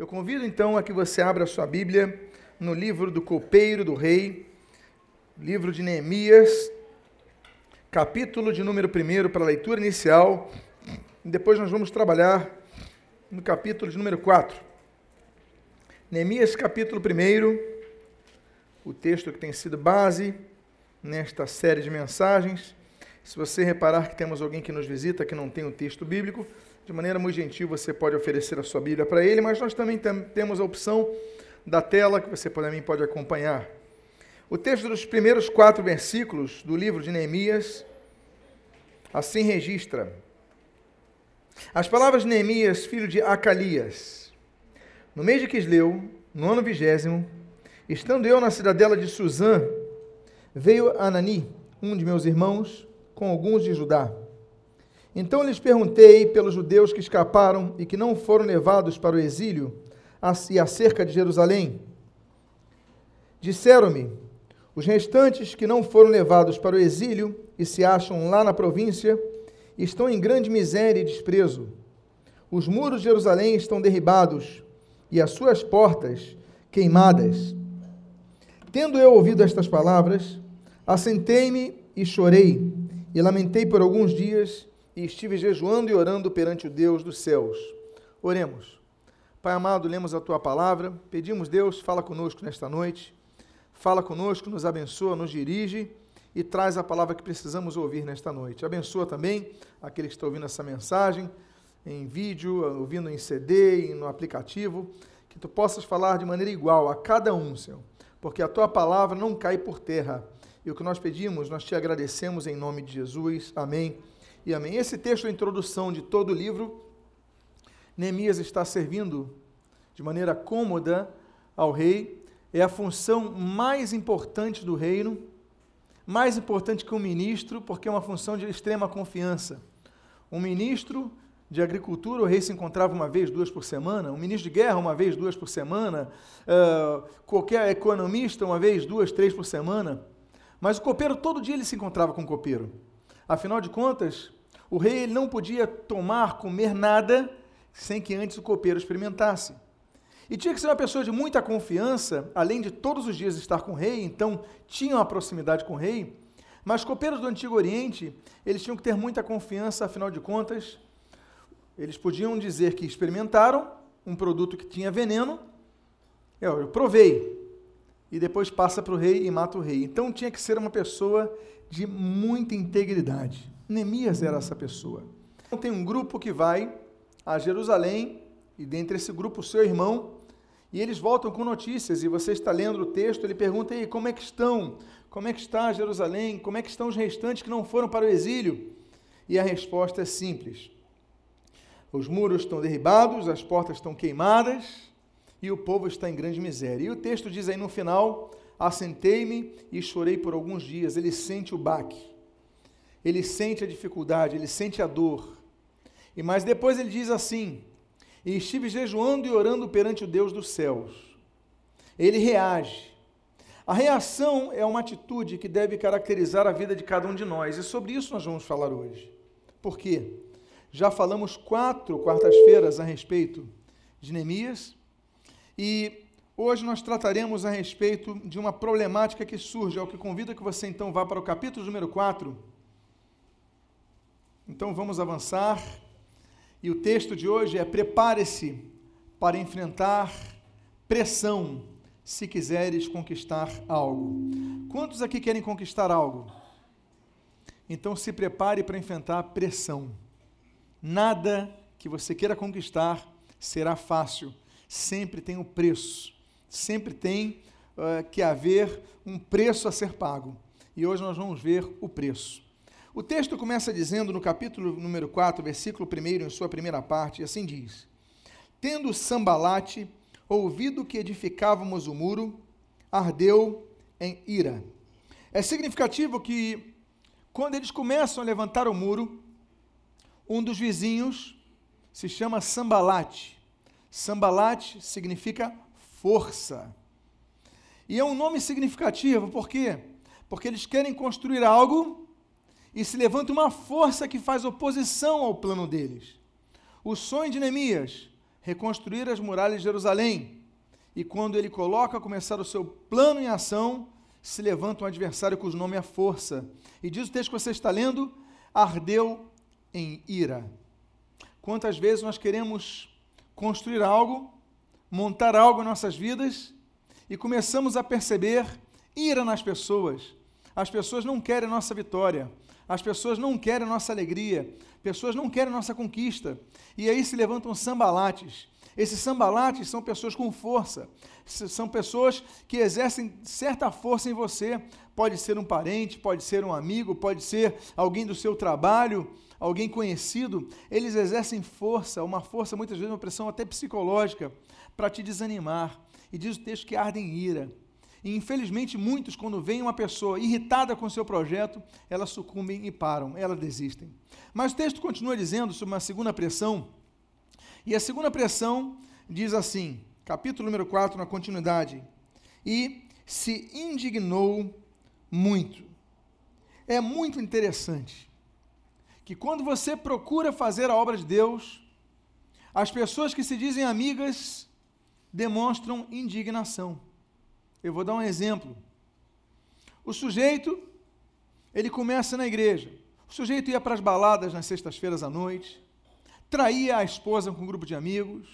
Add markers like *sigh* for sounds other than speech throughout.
Eu convido então a que você abra sua Bíblia no livro do Copeiro do Rei, livro de Neemias, capítulo de número 1 para a leitura inicial. Depois nós vamos trabalhar no capítulo de número 4. Neemias, capítulo 1, o texto que tem sido base nesta série de mensagens. Se você reparar que temos alguém que nos visita que não tem o texto bíblico, de maneira muito gentil, você pode oferecer a sua Bíblia para ele, mas nós também tem, temos a opção da tela que você também pode acompanhar. O texto dos primeiros quatro versículos do livro de Neemias assim registra. As palavras de Neemias, filho de Acalias. No mês de Quisleu, no ano vigésimo, estando eu na cidadela de Suzã, veio Anani, um de meus irmãos, com alguns de Judá então lhes perguntei pelos judeus que escaparam e que não foram levados para o exílio e acerca de Jerusalém. Disseram-me: os restantes que não foram levados para o exílio e se acham lá na província estão em grande miséria e desprezo. Os muros de Jerusalém estão derribados e as suas portas queimadas. Tendo eu ouvido estas palavras, assentei-me e chorei, e lamentei por alguns dias e estive jejuando e orando perante o Deus dos céus. Oremos. Pai amado, lemos a tua palavra, pedimos, Deus, fala conosco nesta noite, fala conosco, nos abençoa, nos dirige e traz a palavra que precisamos ouvir nesta noite. Abençoa também aquele que está ouvindo essa mensagem em vídeo, ouvindo em CD, no aplicativo, que tu possas falar de maneira igual a cada um, Senhor, porque a tua palavra não cai por terra. E o que nós pedimos, nós te agradecemos em nome de Jesus. Amém e amém. Esse texto é a introdução de todo o livro. Neemias está servindo de maneira cômoda ao rei, é a função mais importante do reino, mais importante que um ministro, porque é uma função de extrema confiança. Um ministro de agricultura, o rei se encontrava uma vez, duas por semana, um ministro de guerra, uma vez, duas por semana, uh, qualquer economista, uma vez, duas, três por semana. Mas o copeiro, todo dia ele se encontrava com o copeiro. Afinal de contas, o rei não podia tomar, comer nada sem que antes o copeiro experimentasse. E tinha que ser uma pessoa de muita confiança, além de todos os dias estar com o rei, então tinham a proximidade com o rei. Mas copeiros do Antigo Oriente, eles tinham que ter muita confiança, afinal de contas, eles podiam dizer que experimentaram um produto que tinha veneno, eu, eu provei, e depois passa para o rei e mata o rei. Então tinha que ser uma pessoa de muita integridade. Neemias era essa pessoa. Então tem um grupo que vai a Jerusalém, e dentre esse grupo seu irmão, e eles voltam com notícias, e você está lendo o texto, ele pergunta aí, como é que estão? Como é que está Jerusalém? Como é que estão os restantes que não foram para o exílio? E a resposta é simples. Os muros estão derribados, as portas estão queimadas, e o povo está em grande miséria. E o texto diz aí no final: Assentei-me e chorei por alguns dias. Ele sente o baque, ele sente a dificuldade, ele sente a dor. E mas depois ele diz assim: E estive jejuando e orando perante o Deus dos céus. Ele reage. A reação é uma atitude que deve caracterizar a vida de cada um de nós, e sobre isso nós vamos falar hoje. Por quê? Já falamos quatro quartas-feiras a respeito de Neemias, e Hoje nós trataremos a respeito de uma problemática que surge, ao que convido que você então vá para o capítulo número 4. Então vamos avançar. E o texto de hoje é: Prepare-se para enfrentar pressão se quiseres conquistar algo. Quantos aqui querem conquistar algo? Então se prepare para enfrentar pressão. Nada que você queira conquistar será fácil, sempre tem o um preço sempre tem uh, que haver um preço a ser pago. E hoje nós vamos ver o preço. O texto começa dizendo no capítulo número 4, versículo 1, em sua primeira parte, assim diz: Tendo Sambalate ouvido que edificávamos o muro, ardeu em ira. É significativo que, quando eles começam a levantar o muro, um dos vizinhos se chama Sambalate. Sambalate significa força. E é um nome significativo, por quê? Porque eles querem construir algo e se levanta uma força que faz oposição ao plano deles. O sonho de Neemias reconstruir as muralhas de Jerusalém. E quando ele coloca a começar o seu plano em ação, se levanta um adversário cujo nome é força. E diz o texto que você está lendo: ardeu em ira. Quantas vezes nós queremos construir algo, montar algo em nossas vidas e começamos a perceber ira nas pessoas. As pessoas não querem nossa vitória, as pessoas não querem nossa alegria, pessoas não querem nossa conquista. E aí se levantam sambalates. Esses sambalates são pessoas com força, são pessoas que exercem certa força em você. Pode ser um parente, pode ser um amigo, pode ser alguém do seu trabalho, alguém conhecido. Eles exercem força, uma força, muitas vezes, uma pressão até psicológica, para te desanimar. E diz o texto que ardem ira. E infelizmente, muitos, quando vem uma pessoa irritada com o seu projeto, elas sucumbem e param, elas desistem. Mas o texto continua dizendo sobre uma segunda pressão, e a segunda pressão diz assim, capítulo número 4, na continuidade: E se indignou muito. É muito interessante que quando você procura fazer a obra de Deus, as pessoas que se dizem amigas demonstram indignação. Eu vou dar um exemplo. O sujeito, ele começa na igreja. O sujeito ia para as baladas nas sextas-feiras à noite, traía a esposa com um grupo de amigos,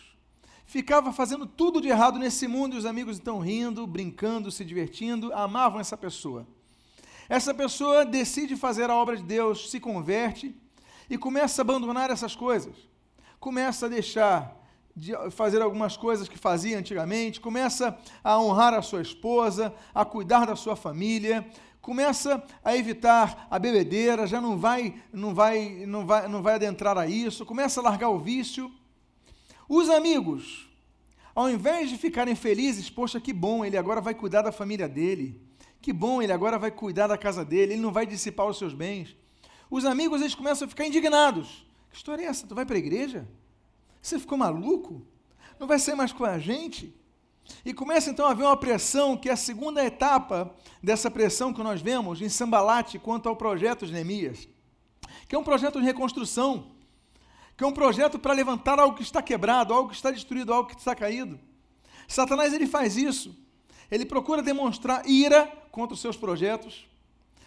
ficava fazendo tudo de errado nesse mundo e os amigos estão rindo, brincando, se divertindo, amavam essa pessoa. Essa pessoa decide fazer a obra de Deus, se converte e começa a abandonar essas coisas. Começa a deixar de fazer algumas coisas que fazia antigamente, começa a honrar a sua esposa, a cuidar da sua família, começa a evitar a bebedeira, já não vai, não vai, não vai, não vai adentrar a isso, começa a largar o vício. Os amigos, ao invés de ficarem felizes, poxa, que bom, ele agora vai cuidar da família dele. Que bom, ele agora vai cuidar da casa dele, ele não vai dissipar os seus bens. Os amigos, eles começam a ficar indignados. Que história é essa? Tu vai para a igreja? Você ficou maluco? Não vai ser mais com a gente? E começa então a haver uma pressão, que é a segunda etapa dessa pressão que nós vemos em Sambalate quanto ao projeto de Neemias, que é um projeto de reconstrução, que é um projeto para levantar algo que está quebrado, algo que está destruído, algo que está caído. Satanás ele faz isso. Ele procura demonstrar ira contra os seus projetos,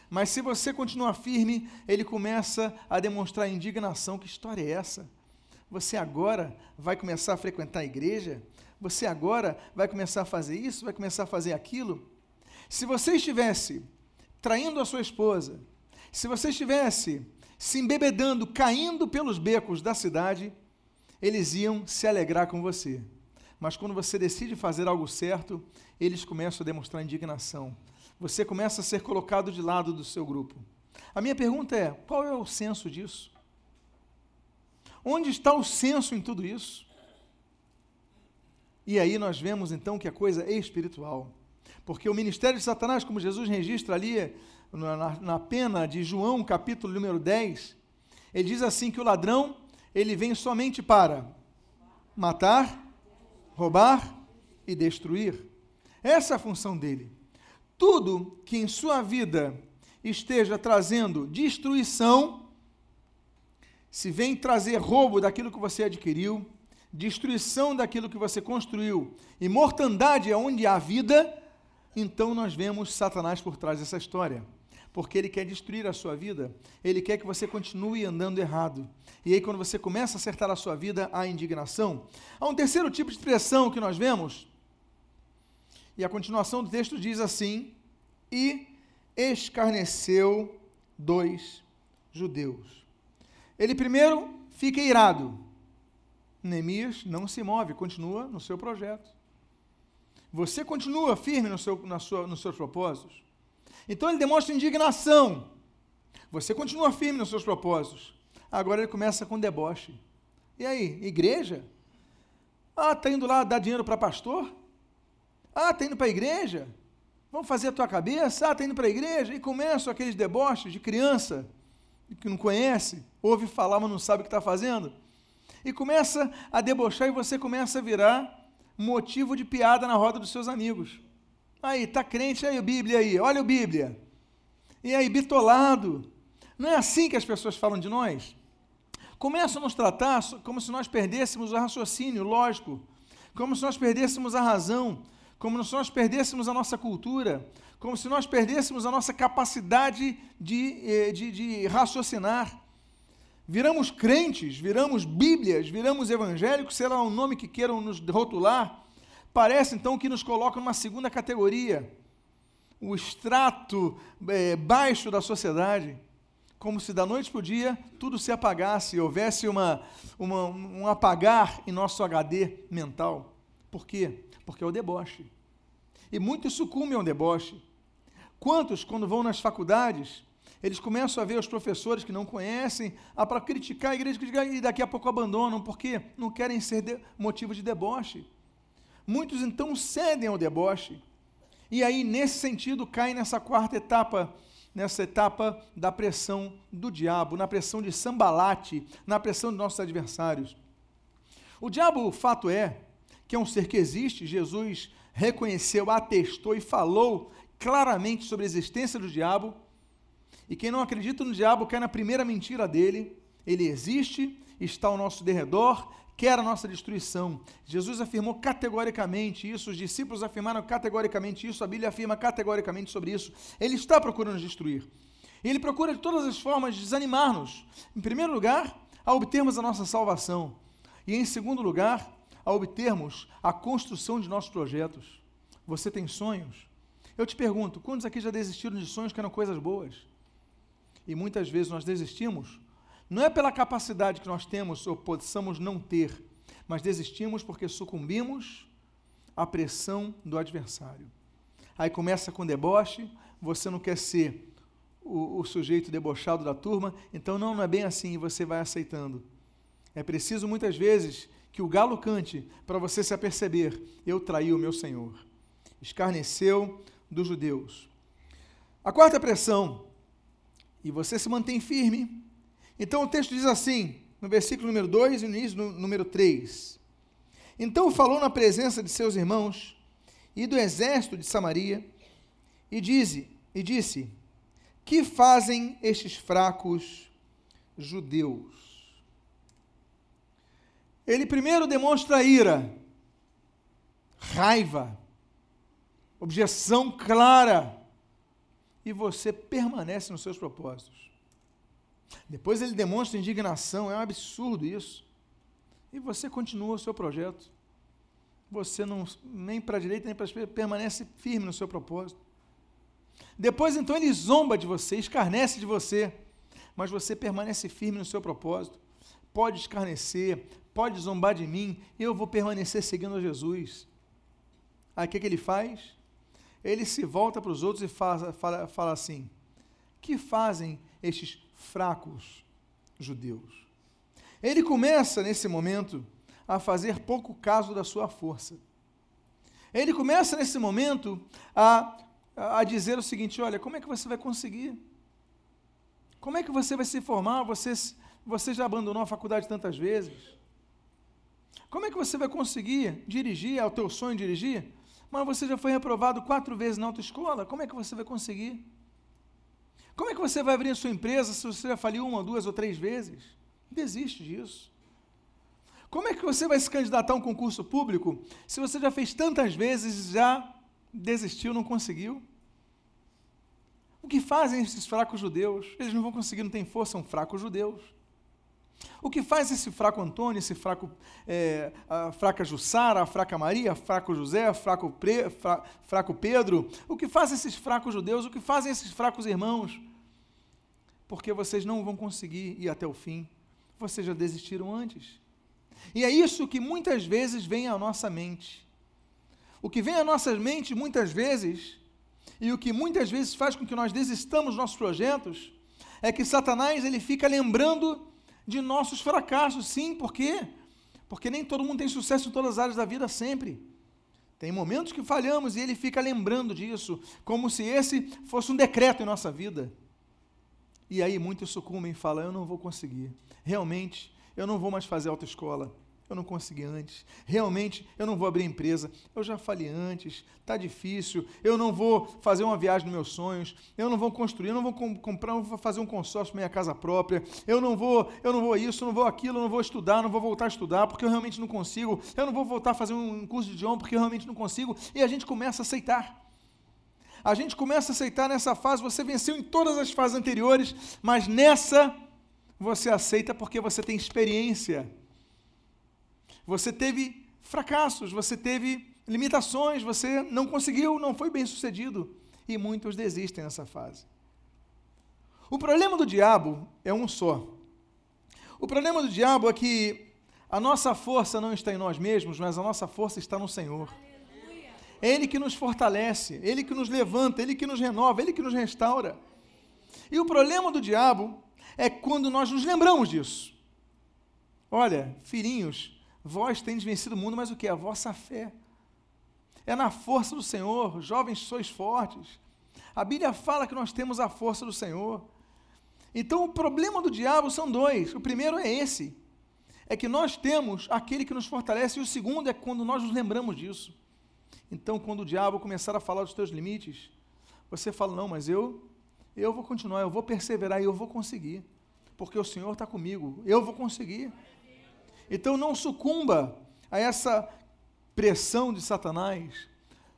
mas se você continuar firme, ele começa a demonstrar indignação. Que história é essa? Você agora vai começar a frequentar a igreja? Você agora vai começar a fazer isso? Vai começar a fazer aquilo? Se você estivesse traindo a sua esposa, se você estivesse se embebedando, caindo pelos becos da cidade, eles iam se alegrar com você. Mas quando você decide fazer algo certo, eles começam a demonstrar indignação. Você começa a ser colocado de lado do seu grupo. A minha pergunta é: qual é o senso disso? Onde está o senso em tudo isso? E aí nós vemos então que a coisa é espiritual. Porque o ministério de Satanás, como Jesus registra ali na, na pena de João, capítulo número 10, ele diz assim que o ladrão, ele vem somente para matar, roubar e destruir. Essa é a função dele. Tudo que em sua vida esteja trazendo destruição, se vem trazer roubo daquilo que você adquiriu, destruição daquilo que você construiu e mortandade aonde há vida, então nós vemos Satanás por trás dessa história. Porque ele quer destruir a sua vida, ele quer que você continue andando errado. E aí, quando você começa a acertar a sua vida, há indignação. Há um terceiro tipo de expressão que nós vemos, e a continuação do texto diz assim: E escarneceu dois judeus. Ele primeiro fica irado. Neemias não se move, continua no seu projeto. Você continua firme no seu, na sua, nos seus propósitos. Então ele demonstra indignação. Você continua firme nos seus propósitos. Agora ele começa com deboche. E aí, igreja? Ah, está indo lá dar dinheiro para pastor? Ah, está indo para a igreja? Vamos fazer a tua cabeça? Ah, está indo para a igreja? E começam aqueles deboches de criança que não conhece, ouve falar, mas não sabe o que está fazendo, e começa a debochar e você começa a virar motivo de piada na roda dos seus amigos. Aí, tá crente, aí o Bíblia aí, olha o Bíblia. E aí, bitolado. Não é assim que as pessoas falam de nós? começam a nos tratar como se nós perdêssemos o raciocínio lógico, como se nós perdêssemos a razão, como se nós perdêssemos a nossa cultura, como se nós perdêssemos a nossa capacidade de, eh, de, de raciocinar. Viramos crentes, viramos Bíblias, viramos evangélicos, sei lá o nome que queiram nos rotular. Parece então que nos colocam numa segunda categoria, o extrato é, baixo da sociedade, como se da noite para o dia tudo se apagasse, houvesse uma, uma, um apagar em nosso HD mental. Por quê? Porque é o deboche. E muitos sucumbem ao deboche. Quantos, quando vão nas faculdades, eles começam a ver os professores que não conhecem, a para criticar a igreja e daqui a pouco abandonam, porque não querem ser de, motivo de deboche. Muitos então cedem ao deboche. E aí, nesse sentido, caem nessa quarta etapa, nessa etapa da pressão do diabo, na pressão de sambalate, na pressão de nossos adversários. O diabo, o fato é, que é um ser que existe, Jesus reconheceu, atestou e falou claramente sobre a existência do diabo. E quem não acredita no diabo cai na primeira mentira dele. Ele existe, está ao nosso derredor, quer a nossa destruição. Jesus afirmou categoricamente isso, os discípulos afirmaram categoricamente isso, a Bíblia afirma categoricamente sobre isso. Ele está procurando nos destruir. Ele procura de todas as formas desanimar-nos. Em primeiro lugar, a obtermos a nossa salvação. E em segundo lugar, a obtermos a construção de nossos projetos. Você tem sonhos? Eu te pergunto, quantos aqui já desistiram de sonhos que eram coisas boas? E muitas vezes nós desistimos, não é pela capacidade que nós temos ou possamos não ter, mas desistimos porque sucumbimos à pressão do adversário. Aí começa com deboche, você não quer ser o, o sujeito debochado da turma, então não, não é bem assim, e você vai aceitando. É preciso muitas vezes que o galo cante para você se aperceber: eu traí o meu Senhor. Escarneceu dos judeus. A quarta pressão, e você se mantém firme. Então o texto diz assim, no versículo número 2 e no início número 3. Então falou na presença de seus irmãos e do exército de Samaria, e, diz, e disse: Que fazem estes fracos judeus? Ele primeiro demonstra ira, raiva, objeção clara, e você permanece nos seus propósitos. Depois ele demonstra indignação, é um absurdo isso. E você continua o seu projeto. Você não nem para a direita nem para a esquerda permanece firme no seu propósito. Depois então ele zomba de você, escarnece de você, mas você permanece firme no seu propósito. Pode escarnecer, pode zombar de mim, eu vou permanecer seguindo a Jesus. Aí o que, que ele faz? Ele se volta para os outros e fala, fala, fala assim: que fazem estes fracos judeus? Ele começa, nesse momento, a fazer pouco caso da sua força. Ele começa, nesse momento, a, a dizer o seguinte: olha, como é que você vai conseguir? Como é que você vai se formar? Você, você já abandonou a faculdade tantas vezes? Como é que você vai conseguir dirigir? É o teu sonho dirigir? Mas você já foi reprovado quatro vezes na autoescola, como é que você vai conseguir? Como é que você vai abrir a sua empresa se você já faliu uma, duas ou três vezes? Desiste disso. Como é que você vai se candidatar a um concurso público se você já fez tantas vezes e já desistiu, não conseguiu? O que fazem esses fracos judeus? Eles não vão conseguir, não têm força, são fracos judeus. O que faz esse fraco Antônio, esse fraco, é, a fraca Jussara, a fraca Maria, fraco José, fraco, Pre, fra, fraco Pedro? O que faz esses fracos judeus? O que fazem esses fracos irmãos? Porque vocês não vão conseguir ir até o fim. Vocês já desistiram antes. E é isso que muitas vezes vem à nossa mente. O que vem à nossa mente muitas vezes, e o que muitas vezes faz com que nós desistamos dos nossos projetos, é que Satanás ele fica lembrando de nossos fracassos. Sim, por quê? Porque nem todo mundo tem sucesso em todas as áreas da vida sempre. Tem momentos que falhamos e ele fica lembrando disso, como se esse fosse um decreto em nossa vida. E aí muitos sucumbem e falam: Eu não vou conseguir. Realmente, eu não vou mais fazer autoescola. Eu não consegui antes. Realmente, eu não vou abrir empresa. Eu já falei antes, está difícil. Eu não vou fazer uma viagem nos meus sonhos. Eu não vou construir, eu não vou comprar, não vou fazer um consórcio minha casa própria. Eu não vou, eu não vou isso, eu não vou aquilo, eu não vou estudar, não vou voltar a estudar porque eu realmente não consigo. Eu não vou voltar a fazer um curso de idioma porque eu realmente não consigo. E a gente começa a aceitar. A gente começa a aceitar nessa fase, você venceu em todas as fases anteriores, mas nessa você aceita porque você tem experiência você teve fracassos, você teve limitações, você não conseguiu, não foi bem sucedido. E muitos desistem nessa fase. O problema do diabo é um só. O problema do diabo é que a nossa força não está em nós mesmos, mas a nossa força está no Senhor. É Ele que nos fortalece, Ele que nos levanta, Ele que nos renova, Ele que nos restaura. E o problema do diabo é quando nós nos lembramos disso. Olha, filhinhos, Vós tendes vencido o mundo, mas o que? A vossa fé. É na força do Senhor, jovens sois fortes. A Bíblia fala que nós temos a força do Senhor. Então o problema do diabo são dois. O primeiro é esse: é que nós temos aquele que nos fortalece, e o segundo é quando nós nos lembramos disso. Então, quando o diabo começar a falar dos teus limites, você fala: não, mas eu, eu vou continuar, eu vou perseverar e eu vou conseguir, porque o Senhor está comigo, eu vou conseguir. Então não sucumba a essa pressão de Satanás,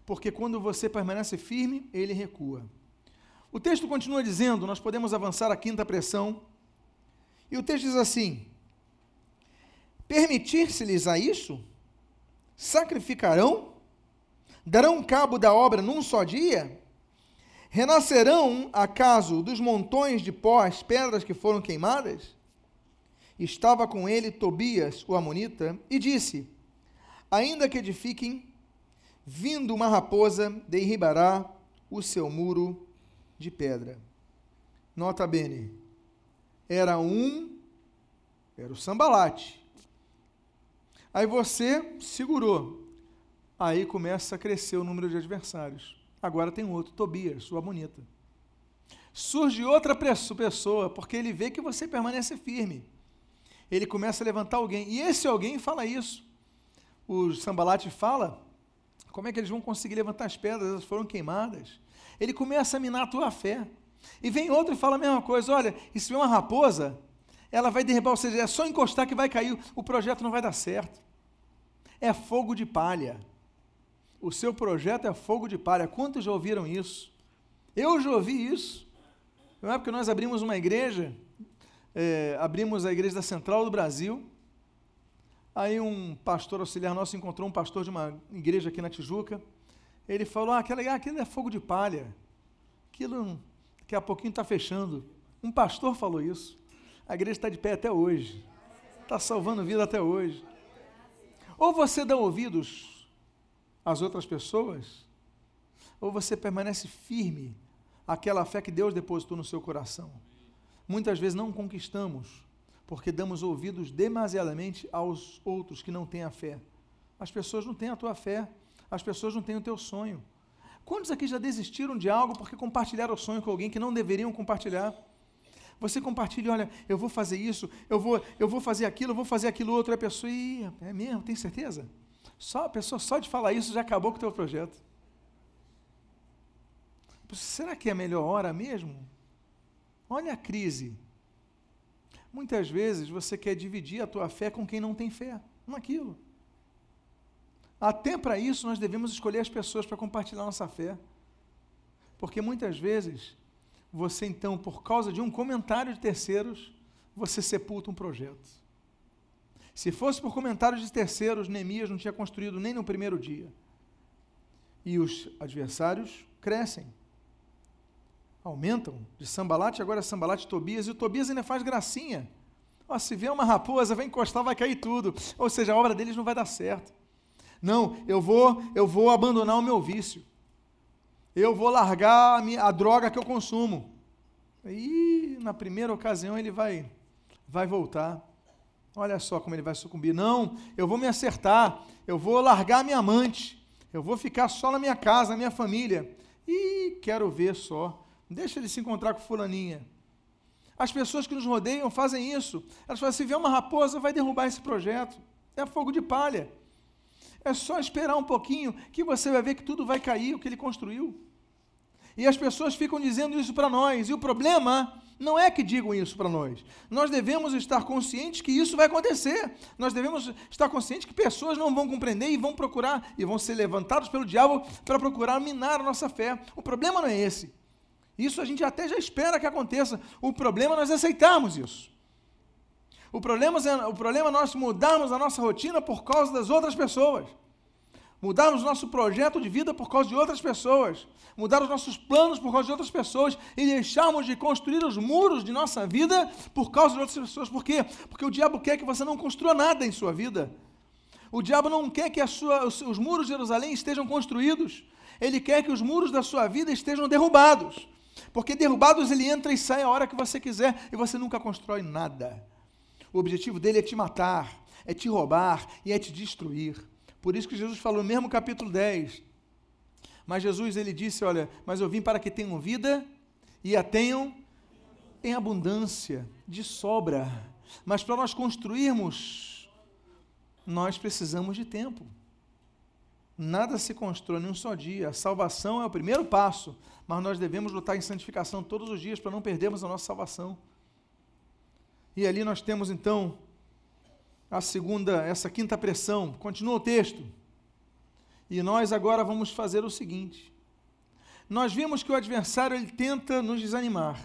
porque quando você permanece firme, ele recua. O texto continua dizendo, nós podemos avançar a quinta pressão, e o texto diz assim: Permitir-se-lhes a isso? Sacrificarão? Darão cabo da obra num só dia? Renascerão, acaso, dos montões de pó as pedras que foram queimadas? Estava com ele Tobias, o Amonita, e disse: Ainda que edifiquem, vindo uma raposa, derribará o seu muro de pedra. Nota bene, era um, era o sambalate. Aí você segurou. Aí começa a crescer o número de adversários. Agora tem outro, Tobias, o Amonita. Surge outra pessoa, porque ele vê que você permanece firme ele começa a levantar alguém. E esse alguém fala isso. O Sambalate fala como é que eles vão conseguir levantar as pedras, elas foram queimadas. Ele começa a minar a tua fé. E vem outro e fala a mesma coisa: olha, e se vê uma raposa, ela vai derribar, ou seja, é só encostar que vai cair, o projeto não vai dar certo. É fogo de palha. O seu projeto é fogo de palha. Quantos já ouviram isso? Eu já ouvi isso. Não é porque nós abrimos uma igreja é, abrimos a igreja da Central do Brasil. Aí um pastor auxiliar nosso encontrou um pastor de uma igreja aqui na Tijuca. Ele falou: ah, aquilo, aquilo é fogo de palha. Aquilo daqui a pouquinho está fechando. Um pastor falou isso. A igreja está de pé até hoje. Está salvando vida até hoje. Ou você dá ouvidos às outras pessoas, ou você permanece firme àquela fé que Deus depositou no seu coração muitas vezes não conquistamos, porque damos ouvidos demasiadamente aos outros que não têm a fé. As pessoas não têm a tua fé, as pessoas não têm o teu sonho. Quantos aqui já desistiram de algo porque compartilharam o sonho com alguém que não deveriam compartilhar? Você compartilha, olha, eu vou fazer isso, eu vou, eu vou fazer aquilo, eu vou fazer aquilo outro, a pessoa, é mesmo, tem certeza? Só a pessoa só de falar isso já acabou com o teu projeto. Será que é a melhor hora mesmo? Olha a crise. Muitas vezes você quer dividir a tua fé com quem não tem fé naquilo. Até para isso nós devemos escolher as pessoas para compartilhar nossa fé. Porque muitas vezes você então, por causa de um comentário de terceiros, você sepulta um projeto. Se fosse por comentários de terceiros, Neemias não tinha construído nem no primeiro dia. E os adversários crescem aumentam de Sambalate, agora é Sambalate Tobias, e o Tobias ainda faz gracinha. Ó, se vier uma raposa, vai encostar, vai cair tudo. Ou seja, a obra deles não vai dar certo. Não, eu vou, eu vou abandonar o meu vício. Eu vou largar a, minha, a droga que eu consumo. E na primeira ocasião ele vai, vai voltar. Olha só como ele vai sucumbir. Não, eu vou me acertar. Eu vou largar a minha amante. Eu vou ficar só na minha casa, na minha família. E quero ver só Deixa ele se encontrar com fulaninha. As pessoas que nos rodeiam fazem isso. Elas falam, se vier uma raposa, vai derrubar esse projeto. é fogo de palha. É só esperar um pouquinho que você vai ver que tudo vai cair, o que ele construiu. E as pessoas ficam dizendo isso para nós. E o problema não é que digam isso para nós. Nós devemos estar conscientes que isso vai acontecer. Nós devemos estar conscientes que pessoas não vão compreender e vão procurar, e vão ser levantados pelo diabo para procurar minar a nossa fé. O problema não é esse. Isso a gente até já espera que aconteça. O problema é nós aceitarmos isso. O problema, é, o problema é nós mudarmos a nossa rotina por causa das outras pessoas. Mudarmos nosso projeto de vida por causa de outras pessoas. Mudar os nossos planos por causa de outras pessoas. E deixarmos de construir os muros de nossa vida por causa de outras pessoas. Por quê? Porque o diabo quer que você não construa nada em sua vida. O diabo não quer que sua, os, os muros de Jerusalém estejam construídos. Ele quer que os muros da sua vida estejam derrubados. Porque derrubados ele entra e sai a hora que você quiser e você nunca constrói nada. O objetivo dele é te matar, é te roubar e é te destruir. Por isso que Jesus falou, mesmo capítulo 10. Mas Jesus ele disse, olha, mas eu vim para que tenham vida e a tenham em abundância, de sobra. Mas para nós construirmos, nós precisamos de tempo. Nada se constrói em um só dia. A salvação é o primeiro passo, mas nós devemos lutar em santificação todos os dias para não perdermos a nossa salvação. E ali nós temos então a segunda, essa quinta pressão. Continua o texto. E nós agora vamos fazer o seguinte. Nós vimos que o adversário ele tenta nos desanimar.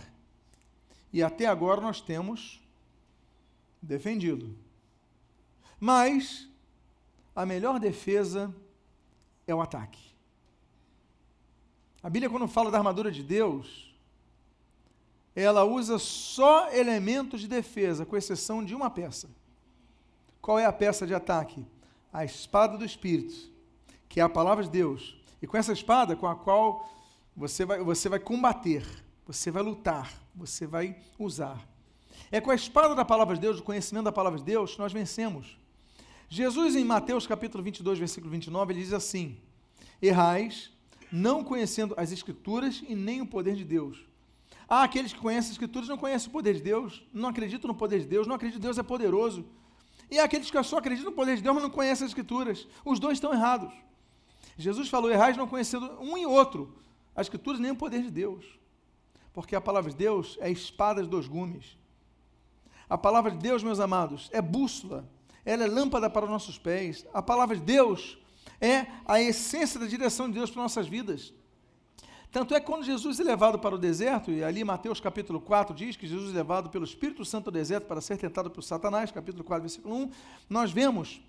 E até agora nós temos defendido. Mas a melhor defesa é o ataque. A Bíblia, quando fala da armadura de Deus, ela usa só elementos de defesa, com exceção de uma peça. Qual é a peça de ataque? A espada do Espírito, que é a palavra de Deus. E com essa espada, com a qual você vai, você vai combater, você vai lutar, você vai usar. É com a espada da palavra de Deus, o conhecimento da palavra de Deus, que nós vencemos. Jesus, em Mateus capítulo 22, versículo 29, ele diz assim: Errais, não conhecendo as Escrituras e nem o poder de Deus. Há aqueles que conhecem as Escrituras não conhecem o poder de Deus, não acreditam no poder de Deus, não acreditam que Deus é poderoso. E aqueles que só acreditam no poder de Deus, mas não conhecem as Escrituras. Os dois estão errados. Jesus falou: errais não conhecendo um e outro, as Escrituras nem o poder de Deus. Porque a palavra de Deus é espada de dois gumes. A palavra de Deus, meus amados, é bússola, ela é lâmpada para os nossos pés. A palavra de Deus é a essência da direção de Deus para nossas vidas. Tanto é que quando Jesus é levado para o deserto, e ali Mateus capítulo 4 diz que Jesus é levado pelo Espírito Santo ao deserto para ser tentado por Satanás, capítulo 4, versículo 1, nós vemos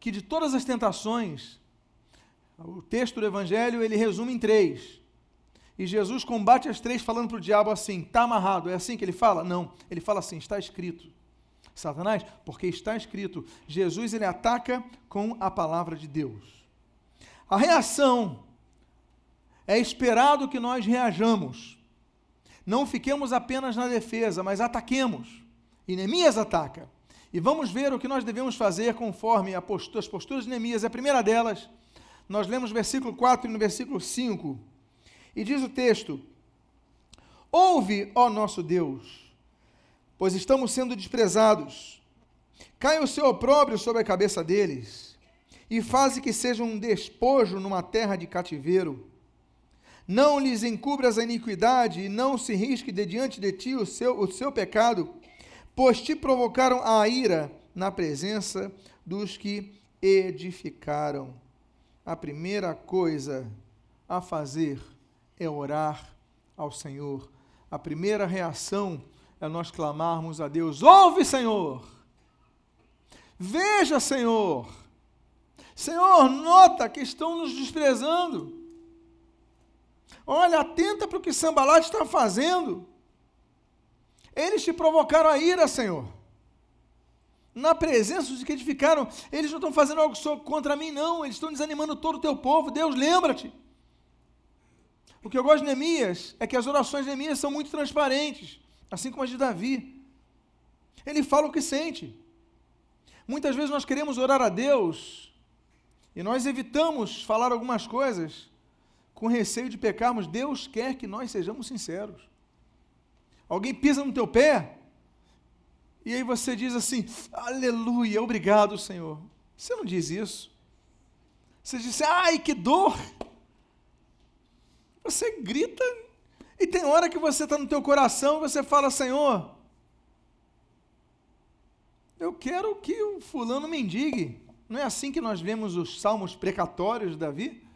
que de todas as tentações, o texto do Evangelho ele resume em três. E Jesus combate as três falando para o diabo assim, está amarrado, é assim que ele fala? Não, ele fala assim, está escrito. Satanás, porque está escrito, Jesus ele ataca com a palavra de Deus. A reação é esperado que nós reajamos. Não fiquemos apenas na defesa, mas ataquemos. E Neemias ataca. E vamos ver o que nós devemos fazer conforme postura, as posturas de Neemias. A primeira delas, nós lemos no versículo 4 e no versículo 5. E diz o texto: Ouve, ó nosso Deus, pois estamos sendo desprezados. Caia o seu opróbrio sobre a cabeça deles, e faze que seja um despojo numa terra de cativeiro não lhes encubras a iniquidade, e não se risque de diante de ti o seu, o seu pecado, pois te provocaram a ira na presença dos que edificaram. A primeira coisa a fazer é orar ao Senhor. A primeira reação é nós clamarmos a Deus: Ouve, Senhor! Veja, Senhor! Senhor, nota que estão nos desprezando. Olha, atenta para o que Sambalat está fazendo. Eles te provocaram a ira, Senhor. Na presença dos que edificaram, eles não estão fazendo algo só contra mim, não. Eles estão desanimando todo o teu povo. Deus, lembra-te. O que eu gosto de Neemias é que as orações de Neemias são muito transparentes, assim como as de Davi. Ele fala o que sente. Muitas vezes nós queremos orar a Deus e nós evitamos falar algumas coisas com receio de pecarmos, Deus quer que nós sejamos sinceros. Alguém pisa no teu pé E aí você diz assim: Aleluia, obrigado, Senhor. Você não diz isso. Você diz, ai, que dor. Você grita e tem hora que você está no teu coração e você fala, Senhor, eu quero que o fulano mendigue. Não é assim que nós vemos os salmos precatórios de Davi?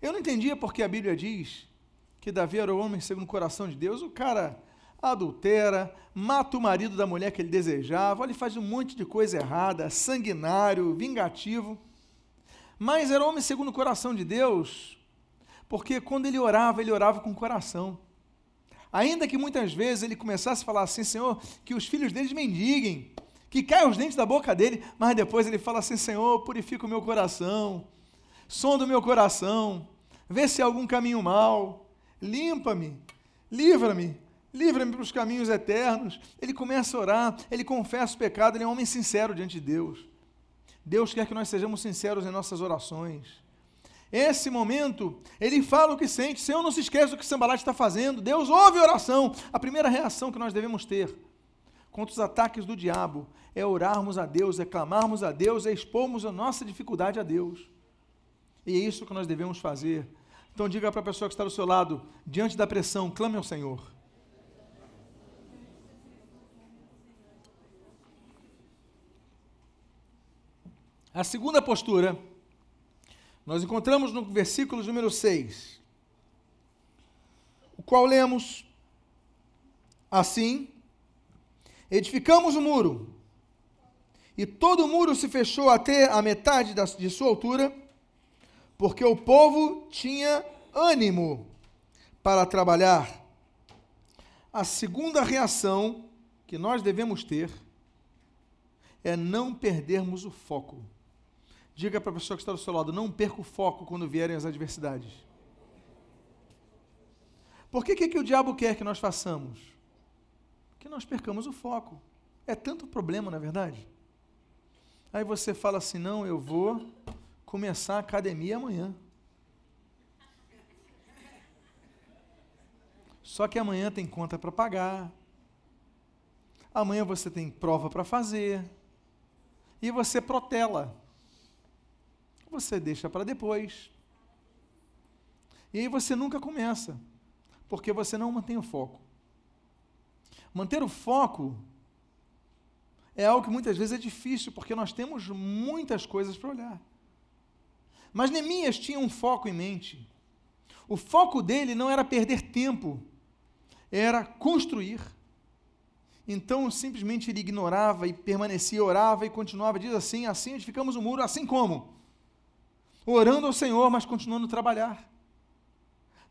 Eu não entendia porque a Bíblia diz que Davi era o homem segundo o coração de Deus. O cara adultera, mata o marido da mulher que ele desejava, ele faz um monte de coisa errada, sanguinário, vingativo. Mas era homem segundo o coração de Deus, porque quando ele orava, ele orava com o coração. Ainda que muitas vezes ele começasse a falar assim, Senhor, que os filhos deles mendiguem, que caiam os dentes da boca dele, mas depois ele fala assim, Senhor, purifica o meu coração, sonda o meu coração, vê se há algum caminho mal, limpa-me, livra-me, livra-me para os caminhos eternos. Ele começa a orar, ele confessa o pecado, ele é um homem sincero diante de Deus. Deus quer que nós sejamos sinceros em nossas orações. Esse momento, ele fala o que sente. Senhor, não se esqueça do que Sambalat está fazendo. Deus ouve a oração. A primeira reação que nós devemos ter contra os ataques do diabo é orarmos a Deus, é clamarmos a Deus, é expormos a nossa dificuldade a Deus. E é isso que nós devemos fazer. Então diga para a pessoa que está do seu lado, diante da pressão, clame ao Senhor. A segunda postura, nós encontramos no versículo número 6, o qual lemos assim: Edificamos o muro, e todo o muro se fechou até a metade de sua altura, porque o povo tinha ânimo para trabalhar. A segunda reação que nós devemos ter é não perdermos o foco. Diga para a pessoa que está do seu lado: não perca o foco quando vierem as adversidades. Por que, que, que o diabo quer que nós façamos? Que nós percamos o foco. É tanto problema, na é verdade. Aí você fala assim: não, eu vou começar a academia amanhã. Só que amanhã tem conta para pagar. Amanhã você tem prova para fazer. E você protela você deixa para depois. E aí você nunca começa, porque você não mantém o foco. Manter o foco é algo que muitas vezes é difícil, porque nós temos muitas coisas para olhar. Mas Neemias tinha um foco em mente. O foco dele não era perder tempo, era construir. Então, simplesmente ele ignorava e permanecia, orava e continuava, diz assim: assim edificamos o muro, assim como? Orando ao Senhor, mas continuando a trabalhar.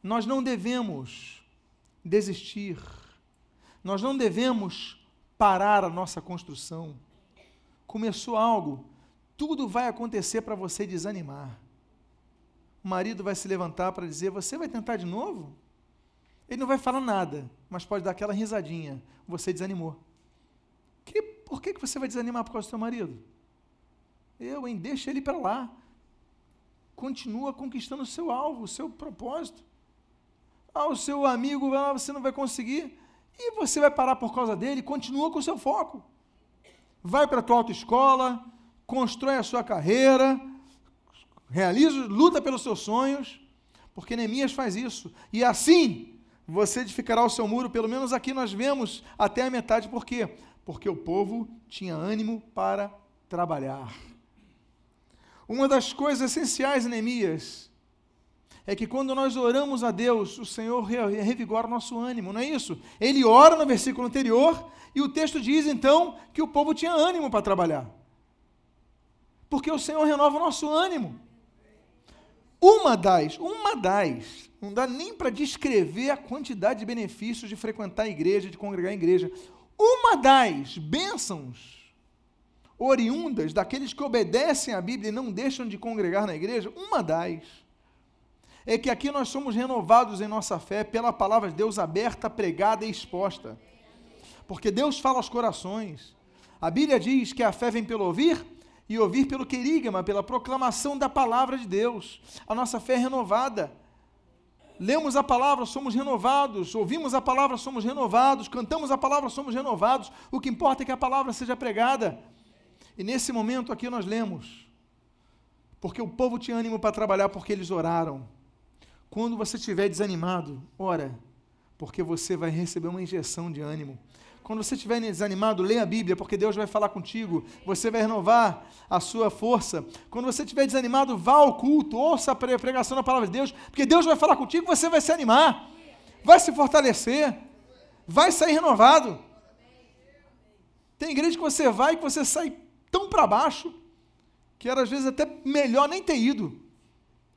Nós não devemos desistir, nós não devemos parar a nossa construção. Começou algo, tudo vai acontecer para você desanimar. O marido vai se levantar para dizer: Você vai tentar de novo? Ele não vai falar nada, mas pode dar aquela risadinha. Você desanimou. Que, por que, que você vai desanimar por causa do seu marido? Eu, hein? Deixa ele para lá continua conquistando o seu alvo, o seu propósito. Ah, o seu amigo, ah, você não vai conseguir. E você vai parar por causa dele, continua com o seu foco. Vai para a tua autoescola, constrói a sua carreira, realiza, luta pelos seus sonhos, porque Neemias faz isso. E assim você edificará o seu muro, pelo menos aqui nós vemos até a metade, por quê? Porque o povo tinha ânimo para trabalhar. Uma das coisas essenciais em Neemias é que quando nós oramos a Deus, o Senhor revigora o nosso ânimo, não é isso? Ele ora no versículo anterior e o texto diz então que o povo tinha ânimo para trabalhar. Porque o Senhor renova o nosso ânimo. Uma das, uma das, não dá nem para descrever a quantidade de benefícios de frequentar a igreja, de congregar a igreja. Uma das bênçãos oriundas daqueles que obedecem à Bíblia e não deixam de congregar na igreja, uma das é que aqui nós somos renovados em nossa fé pela palavra de Deus aberta, pregada e exposta. Porque Deus fala aos corações. A Bíblia diz que a fé vem pelo ouvir e ouvir pelo querigma, pela proclamação da palavra de Deus. A nossa fé é renovada. lemos a palavra, somos renovados, ouvimos a palavra, somos renovados, cantamos a palavra, somos renovados. O que importa é que a palavra seja pregada. E nesse momento aqui nós lemos, porque o povo tinha ânimo para trabalhar, porque eles oraram. Quando você estiver desanimado, ora, porque você vai receber uma injeção de ânimo. Quando você estiver desanimado, leia a Bíblia, porque Deus vai falar contigo, você vai renovar a sua força. Quando você estiver desanimado, vá ao culto, ouça a pregação da palavra de Deus, porque Deus vai falar contigo, você vai se animar, vai se fortalecer, vai sair renovado. Tem igreja que você vai e que você sai tão para baixo, que era às vezes até melhor nem ter ido,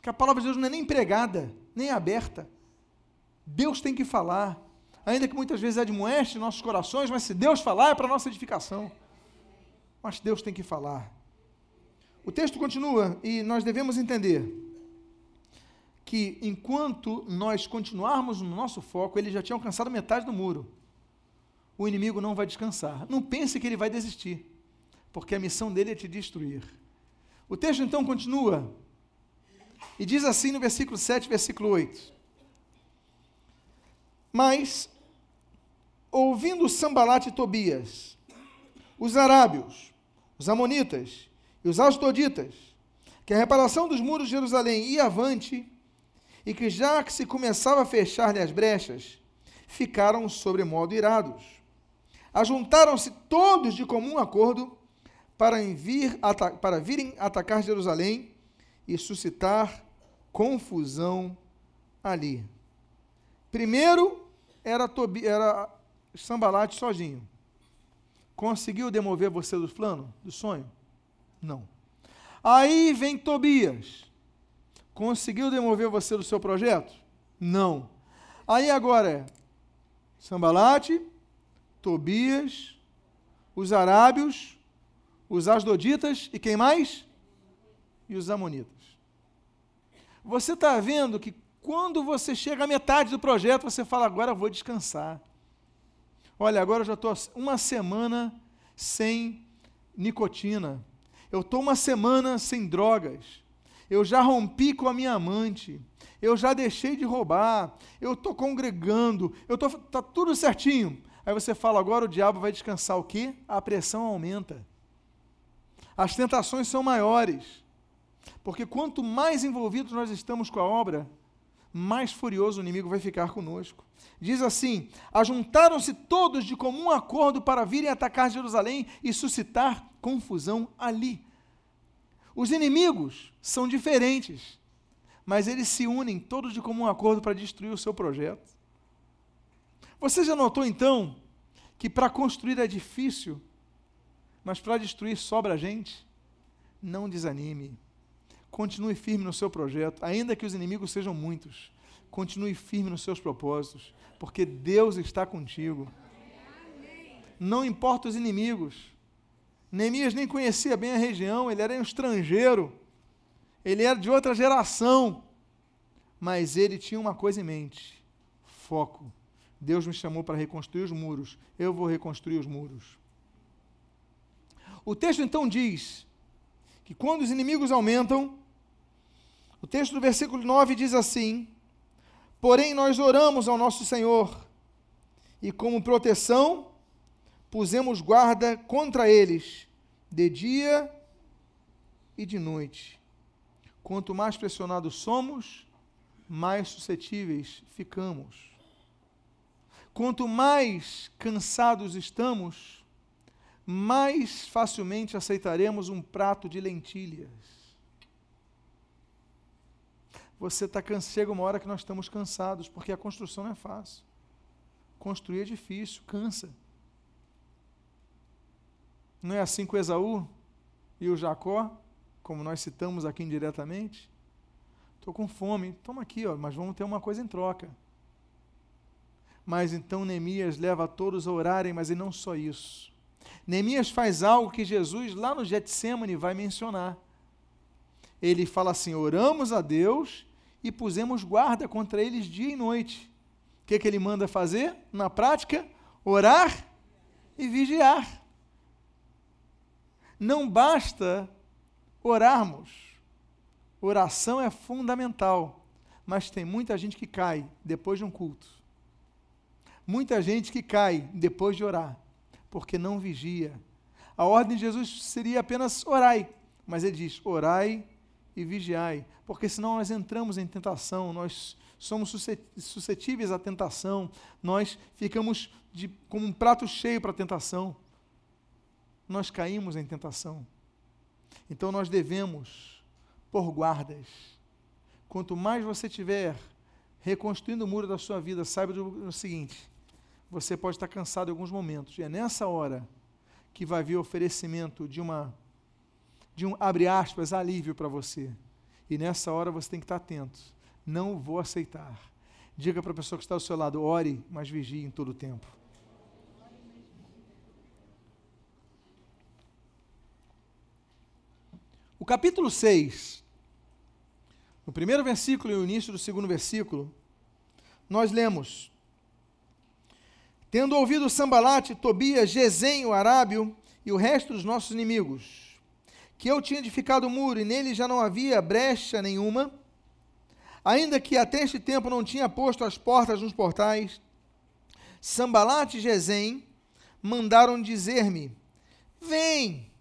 que a palavra de Deus não é nem pregada, nem aberta. Deus tem que falar ainda que muitas vezes admoeste nossos corações, mas se Deus falar é para nossa edificação. Mas Deus tem que falar. O texto continua e nós devemos entender que enquanto nós continuarmos no nosso foco, ele já tinha alcançado metade do muro. O inimigo não vai descansar. Não pense que ele vai desistir, porque a missão dele é te destruir. O texto então continua e diz assim no versículo 7, versículo 8: Mas ouvindo Sambalat e Tobias, os arábios, os amonitas e os asdoditas, que a reparação dos muros de Jerusalém ia avante, e que já que se começava a fechar-lhe as brechas, ficaram sobremodo irados. Ajuntaram-se todos de comum acordo para, vir, para virem atacar Jerusalém e suscitar confusão ali. Primeiro era, era Sambalate sozinho. Conseguiu demover você do plano, do sonho? Não. Aí vem Tobias. Conseguiu demover você do seu projeto? Não. Aí agora é Sambalate, Tobias, os arábios, os asdoditas e quem mais? E os amonitas. Você está vendo que quando você chega à metade do projeto, você fala, agora vou descansar. Olha, agora eu já estou uma semana sem nicotina. Eu estou uma semana sem drogas. Eu já rompi com a minha amante. Eu já deixei de roubar. Eu estou congregando. Eu tô, tá tudo certinho. Aí você fala, agora o diabo vai descansar o quê? A pressão aumenta. As tentações são maiores. Porque quanto mais envolvidos nós estamos com a obra, mais furioso o inimigo vai ficar conosco. Diz assim: Ajuntaram-se todos de comum acordo para virem atacar Jerusalém e suscitar confusão ali. Os inimigos são diferentes, mas eles se unem todos de comum acordo para destruir o seu projeto. Você já notou então que para construir é difícil, mas para destruir sobra gente? Não desanime. Continue firme no seu projeto, ainda que os inimigos sejam muitos. Continue firme nos seus propósitos, porque Deus está contigo. Não importa os inimigos. Neemias nem conhecia bem a região, ele era um estrangeiro, ele era de outra geração, mas ele tinha uma coisa em mente: foco. Deus me chamou para reconstruir os muros, eu vou reconstruir os muros. O texto então diz que quando os inimigos aumentam, o texto do versículo 9 diz assim: Porém, nós oramos ao nosso Senhor, e como proteção, pusemos guarda contra eles, de dia e de noite. Quanto mais pressionados somos, mais suscetíveis ficamos. Quanto mais cansados estamos, mais facilmente aceitaremos um prato de lentilhas você está cansado, chega uma hora que nós estamos cansados, porque a construção não é fácil. Construir é difícil, cansa. Não é assim com Esaú e o Jacó, como nós citamos aqui indiretamente? Estou com fome, toma aqui, ó, mas vamos ter uma coisa em troca. Mas então Neemias leva todos a orarem, mas e não só isso. Neemias faz algo que Jesus, lá no Getsemane, vai mencionar. Ele fala assim: oramos a Deus e pusemos guarda contra eles dia e noite. O que, que ele manda fazer? Na prática, orar e vigiar. Não basta orarmos. Oração é fundamental, Mas tem muita gente que cai depois de um culto. Muita gente que cai depois de orar, porque não vigia. A ordem de Jesus seria apenas orai, mas ele diz: orai e vigiai, porque senão nós entramos em tentação, nós somos suscetíveis à tentação, nós ficamos de, como um prato cheio para a tentação. Nós caímos em tentação. Então nós devemos pôr guardas. Quanto mais você tiver reconstruindo o muro da sua vida, saiba do seguinte: você pode estar cansado em alguns momentos, e é nessa hora que vai vir o oferecimento de uma de um abre aspas alívio para você. E nessa hora você tem que estar atento. Não vou aceitar. Diga para a pessoa que está ao seu lado, ore, mas vigie em todo o tempo. O capítulo 6, no primeiro versículo e o início do segundo versículo, nós lemos: Tendo ouvido Sambalate, Tobias, Gesem, o Arábio e o resto dos nossos inimigos, que eu tinha edificado o muro e nele já não havia brecha nenhuma, ainda que até este tempo não tinha posto as portas nos portais, Sambalate e Gesem mandaram dizer-me: Vem,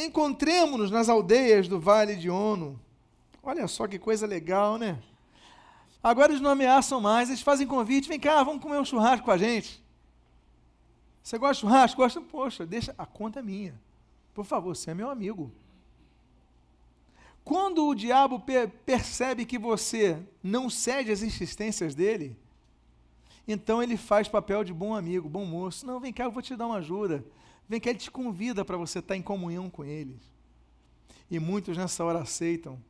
Encontremos-nos nas aldeias do Vale de Ono. Olha só que coisa legal, né? Agora eles não ameaçam mais, eles fazem convite, vem cá, vamos comer um churrasco com a gente. Você gosta de churrasco? *laughs* Gosta? Poxa, deixa, a conta é minha. Por favor, você é meu amigo. Quando o diabo percebe que você não cede às insistências dele, então ele faz papel de bom amigo, bom moço. Não, vem cá, eu vou te dar uma ajuda. Vem que Ele te convida para você estar em comunhão com Ele. E muitos nessa hora aceitam,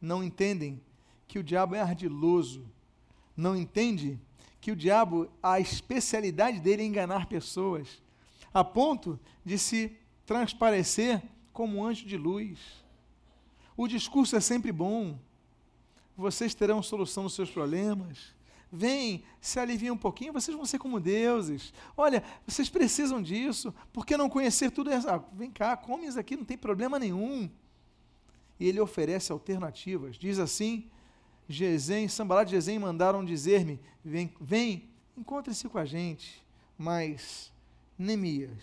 não entendem que o diabo é ardiloso, não entende que o diabo, a especialidade dele é enganar pessoas, a ponto de se transparecer como um anjo de luz. O discurso é sempre bom, vocês terão solução nos seus problemas, Vem, se alivia um pouquinho, vocês vão ser como deuses. Olha, vocês precisam disso. Por que não conhecer tudo? Ah, vem cá, come isso aqui, não tem problema nenhum. E ele oferece alternativas. Diz assim: Gesem, Sambalá de Gesem mandaram dizer-me: vem, vem encontre-se com a gente. Mas Neemias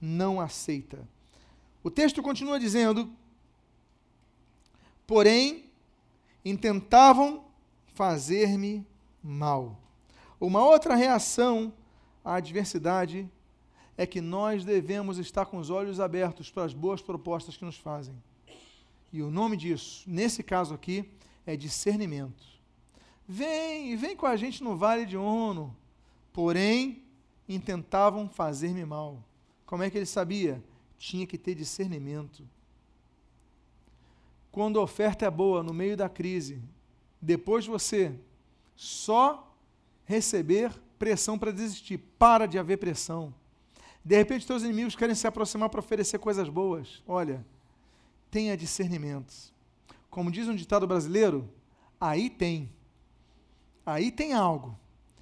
não aceita. O texto continua dizendo: Porém, intentavam fazer-me mal. Uma outra reação à adversidade é que nós devemos estar com os olhos abertos para as boas propostas que nos fazem. E o nome disso, nesse caso aqui, é discernimento. Vem, vem com a gente no vale de Ono. Porém, intentavam fazer-me mal. Como é que ele sabia? Tinha que ter discernimento. Quando a oferta é boa no meio da crise, depois você só receber pressão para desistir. Para de haver pressão. De repente, teus inimigos querem se aproximar para oferecer coisas boas. Olha, tenha discernimento. Como diz um ditado brasileiro, aí tem. Aí tem algo.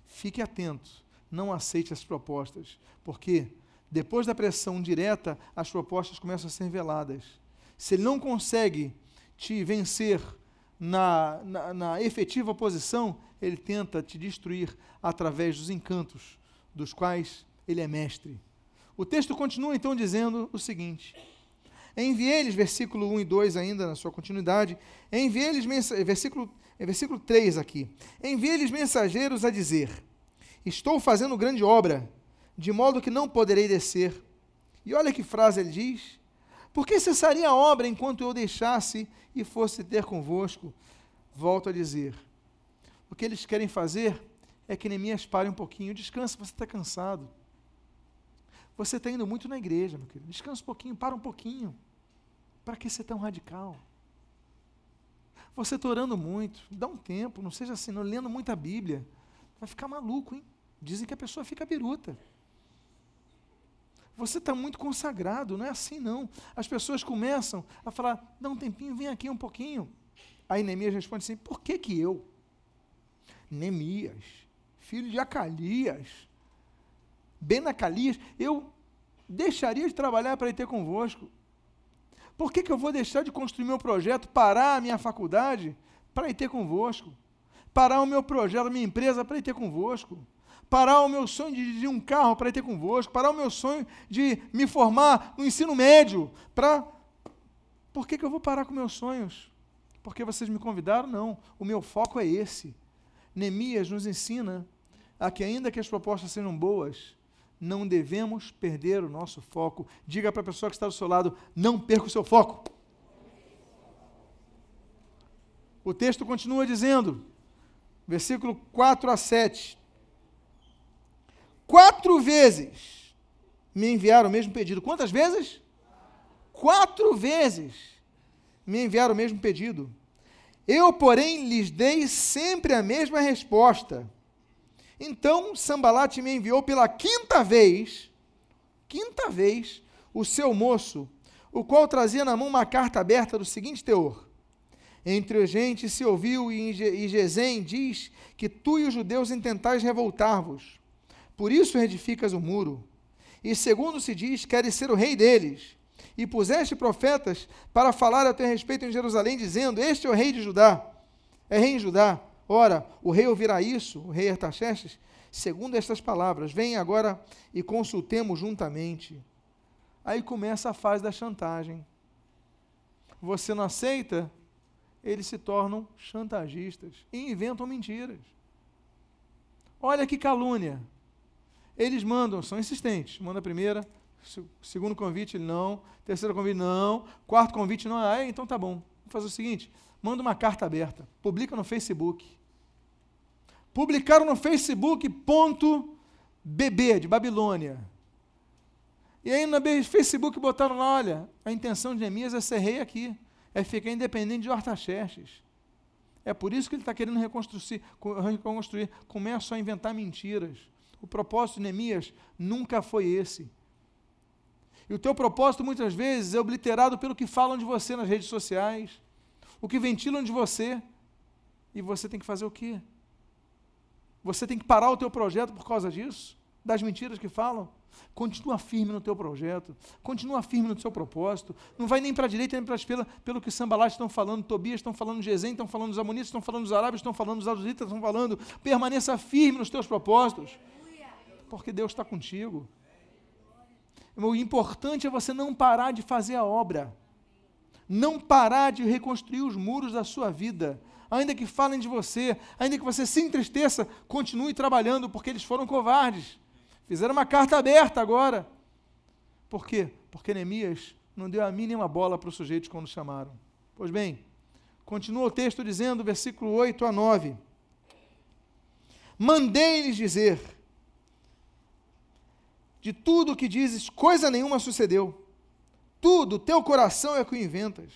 Fique atento. Não aceite as propostas. Porque depois da pressão direta, as propostas começam a ser veladas. Se ele não consegue te vencer na, na, na efetiva oposição, ele tenta te destruir através dos encantos dos quais ele é mestre. O texto continua então dizendo o seguinte: Enviei-lhes, versículo 1 e 2 ainda na sua continuidade, enviei-lhes, versículo, versículo 3 aqui, enviei-lhes mensageiros a dizer, estou fazendo grande obra, de modo que não poderei descer. E olha que frase ele diz, por que cessaria a obra enquanto eu deixasse e fosse ter convosco? Volto a dizer: o que eles querem fazer é que Neemias pare um pouquinho, descansa, você está cansado. Você está indo muito na igreja, meu querido. Descansa um pouquinho, para um pouquinho. Para que ser tão radical? Você está orando muito, dá um tempo, não seja assim, não lendo muita Bíblia. Vai ficar maluco, hein? Dizem que a pessoa fica biruta. Você está muito consagrado, não é assim não. As pessoas começam a falar, dá um tempinho, vem aqui um pouquinho. Aí Neemias responde assim, por que que eu? Neemias, filho de Acalias, Benacalias, eu deixaria de trabalhar para ir ter convosco. Por que, que eu vou deixar de construir meu projeto, parar a minha faculdade para ir ter convosco? parar o meu projeto, a minha empresa para ir ter convosco, parar o meu sonho de dirigir um carro para ir ter convosco, parar o meu sonho de me formar no ensino médio para. Por que, que eu vou parar com meus sonhos? Porque vocês me convidaram? Não. O meu foco é esse. Neemias nos ensina a que, ainda que as propostas sejam boas, não devemos perder o nosso foco. Diga para a pessoa que está do seu lado: não perca o seu foco. O texto continua dizendo, versículo 4 a 7. Quatro vezes me enviaram o mesmo pedido. Quantas vezes? Quatro vezes me enviaram o mesmo pedido. Eu, porém, lhes dei sempre a mesma resposta. Então Sambalate me enviou pela quinta vez, quinta vez, o seu moço, o qual trazia na mão uma carta aberta do seguinte teor: entre a gente se ouviu e Gesem diz que tu e os judeus intentais revoltar-vos. Por isso edificas o muro. E segundo se diz, queres ser o rei deles. E puseste profetas para falar a teu respeito em Jerusalém, dizendo: Este é o rei de Judá. É rei em Judá. Ora, o rei ouvirá isso, o rei Artaxerxes, segundo estas palavras: Vem agora e consultemos juntamente. Aí começa a fase da chantagem. Você não aceita? eles se tornam chantagistas e inventam mentiras. Olha que calúnia. Eles mandam, são insistentes. Manda a primeira, segundo convite, não. Terceiro convite, não. Quarto convite, não. Ah, então tá bom. Vamos fazer o seguinte: manda uma carta aberta. Publica no Facebook. Publicaram no Facebook, ponto BB, de Babilônia. E aí no Facebook botaram lá, olha, a intenção de Neemias é ser rei aqui é ficar independente de Artaxerxes. É por isso que ele está querendo reconstruir, reconstruir. Começa a inventar mentiras. O propósito de Neemias nunca foi esse. E o teu propósito, muitas vezes, é obliterado pelo que falam de você nas redes sociais, o que ventilam de você. E você tem que fazer o quê? Você tem que parar o teu projeto por causa disso? Das mentiras que falam? Continua firme no teu projeto, continua firme no seu propósito. Não vai nem para a direita nem para a esquerda, pelo que os estão falando, Tobias estão falando, Gesem estão falando, os amonitas estão falando, os arábios estão falando, os aduzitas estão falando. Permaneça firme nos teus propósitos, porque Deus está contigo. O importante é você não parar de fazer a obra, não parar de reconstruir os muros da sua vida. Ainda que falem de você, ainda que você se entristeça, continue trabalhando, porque eles foram covardes. Fizeram uma carta aberta agora. Por quê? Porque Neemias não deu a mínima bola para os sujeitos quando chamaram. Pois bem, continua o texto dizendo, versículo 8 a 9: Mandei-lhes dizer: De tudo o que dizes, coisa nenhuma sucedeu. Tudo, teu coração é que o inventas.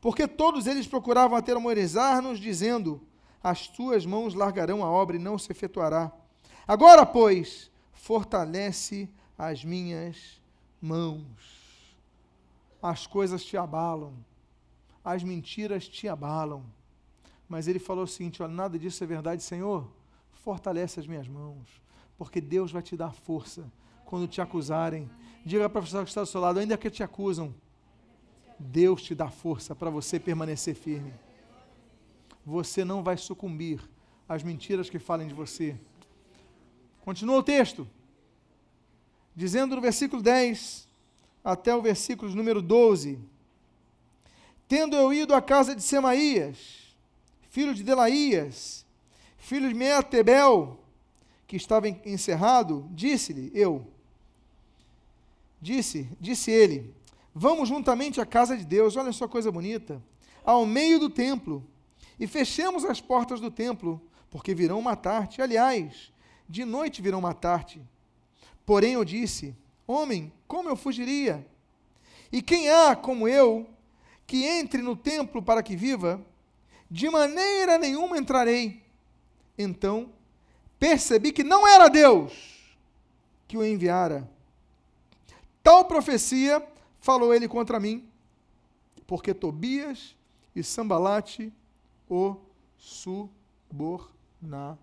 Porque todos eles procuravam atemorizar-nos, dizendo: As tuas mãos largarão a obra e não se efetuará. Agora, pois, fortalece as minhas mãos. As coisas te abalam, as mentiras te abalam. Mas ele falou o seguinte: olha, nada disso é verdade, Senhor. Fortalece as minhas mãos, porque Deus vai te dar força quando te acusarem. Diga para a pessoa que está do seu lado, ainda que te acusam, Deus te dá força para você permanecer firme. Você não vai sucumbir às mentiras que falem de você. Continua o texto, dizendo no versículo 10 até o versículo número 12: Tendo eu ido à casa de Semaías, filho de Delaías, filho de Meatebel, que estava encerrado, disse-lhe eu, disse, disse ele, vamos juntamente à casa de Deus, olha só coisa bonita, ao meio do templo, e fechemos as portas do templo, porque virão matar-te. Aliás, de noite virão matar-te. Porém eu disse: Homem, como eu fugiria? E quem há como eu que entre no templo para que viva? De maneira nenhuma entrarei. Então percebi que não era Deus que o enviara. Tal profecia falou ele contra mim, porque Tobias e Sambalate o subornaram.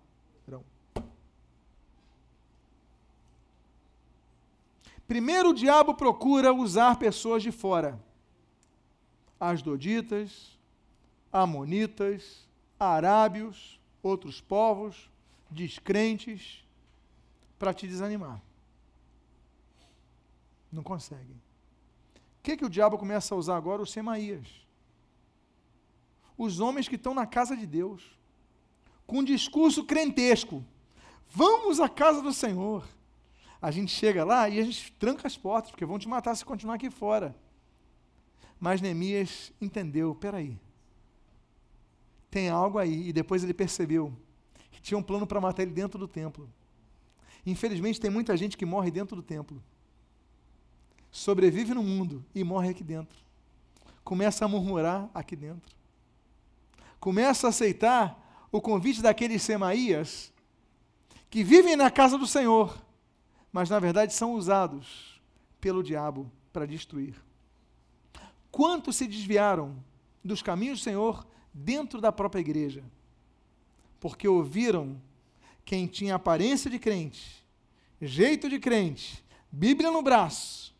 Primeiro, o diabo procura usar pessoas de fora. Asdoditas, amonitas, arábios, outros povos, descrentes, para te desanimar. Não conseguem. O que, que o diabo começa a usar agora? Os semaías. Os homens que estão na casa de Deus, com um discurso crentesco. Vamos à casa do Senhor. A gente chega lá e a gente tranca as portas, porque vão te matar se continuar aqui fora. Mas Neemias entendeu, peraí, tem algo aí. E depois ele percebeu que tinha um plano para matar ele dentro do templo. Infelizmente, tem muita gente que morre dentro do templo. Sobrevive no mundo e morre aqui dentro. Começa a murmurar aqui dentro. Começa a aceitar o convite daqueles semaías que vivem na casa do Senhor, mas na verdade são usados pelo diabo para destruir. Quantos se desviaram dos caminhos do Senhor dentro da própria igreja? Porque ouviram quem tinha aparência de crente, jeito de crente, Bíblia no braço,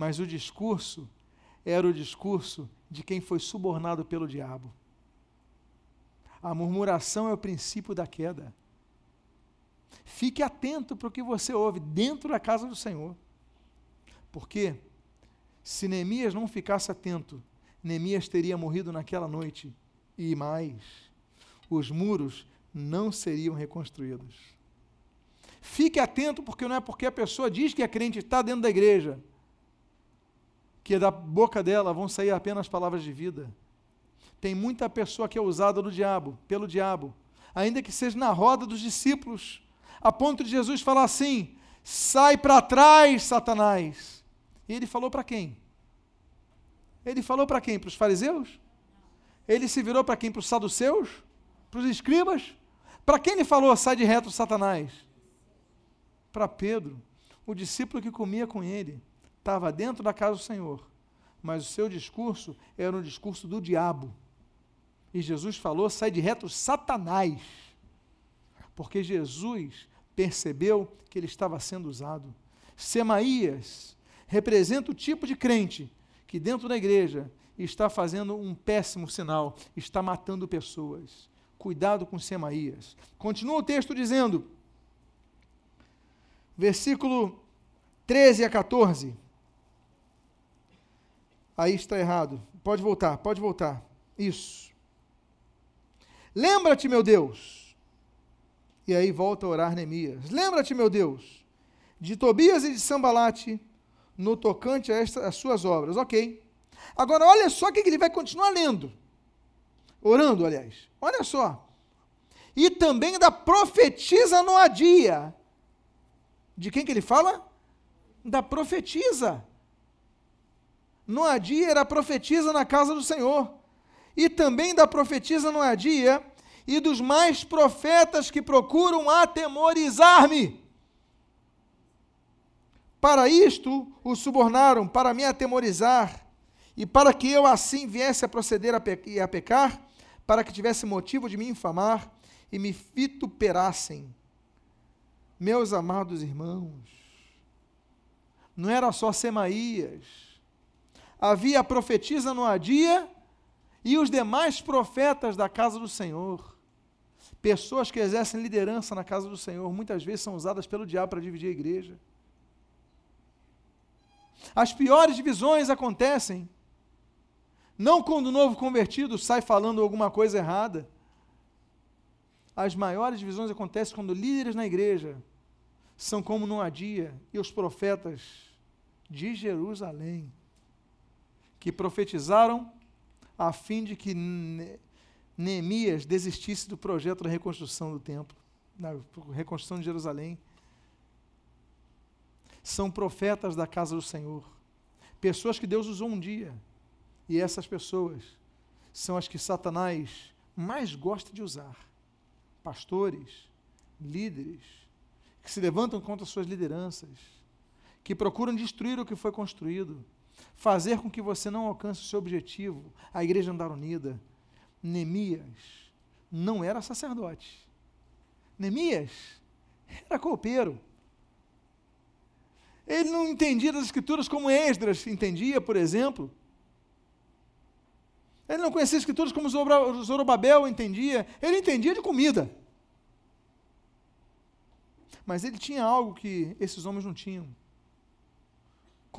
mas o discurso era o discurso de quem foi subornado pelo diabo. A murmuração é o princípio da queda. Fique atento para o que você ouve dentro da casa do Senhor. Porque se Neemias não ficasse atento, Neemias teria morrido naquela noite. E mais, os muros não seriam reconstruídos. Fique atento, porque não é porque a pessoa diz que é crente está dentro da igreja, que da boca dela vão sair apenas palavras de vida. Tem muita pessoa que é usada do diabo, pelo diabo, ainda que seja na roda dos discípulos, a ponto de Jesus falar assim: sai para trás, Satanás. E ele falou para quem? Ele falou para quem? Para os fariseus? Ele se virou para quem? Para os saduceus? Para os escribas? Para quem ele falou, sai de reto, Satanás? Para Pedro, o discípulo que comia com ele, estava dentro da casa do Senhor, mas o seu discurso era um discurso do diabo. E Jesus falou, sai de reto, Satanás. Porque Jesus percebeu que ele estava sendo usado. Semaías representa o tipo de crente que dentro da igreja está fazendo um péssimo sinal, está matando pessoas. Cuidado com Semaías. Continua o texto dizendo, versículo 13 a 14. Aí está errado. Pode voltar, pode voltar. Isso. Lembra-te, meu Deus. E aí volta a orar Neemias. Lembra-te, meu Deus, de Tobias e de Sambalate no tocante a estas suas obras. Ok. Agora, olha só o que ele vai continuar lendo. Orando, aliás. Olha só. E também da profetisa Noadia. De quem que ele fala? Da profetisa. Noadia era profetisa na casa do Senhor. E também da profetisa Noadia e dos mais profetas que procuram atemorizar-me. Para isto o subornaram, para me atemorizar, e para que eu assim viesse a proceder a, pe a pecar, para que tivesse motivo de me infamar e me vituperassem. Meus amados irmãos, não era só Semaías, havia a profetisa Noadia e os demais profetas da casa do Senhor. Pessoas que exercem liderança na casa do Senhor muitas vezes são usadas pelo diabo para dividir a igreja. As piores divisões acontecem não quando o novo convertido sai falando alguma coisa errada. As maiores divisões acontecem quando líderes na igreja são como Noadia e os profetas de Jerusalém, que profetizaram a fim de que Neemias desistisse do projeto da reconstrução do templo, da reconstrução de Jerusalém. São profetas da casa do Senhor, pessoas que Deus usou um dia e essas pessoas são as que Satanás mais gosta de usar. Pastores, líderes, que se levantam contra suas lideranças, que procuram destruir o que foi construído, fazer com que você não alcance o seu objetivo, a igreja andar unida. Neemias não era sacerdote. Neemias era copeiro. Ele não entendia das escrituras como Esdras entendia, por exemplo. Ele não conhecia as escrituras como Zorobabel entendia. Ele entendia de comida. Mas ele tinha algo que esses homens não tinham: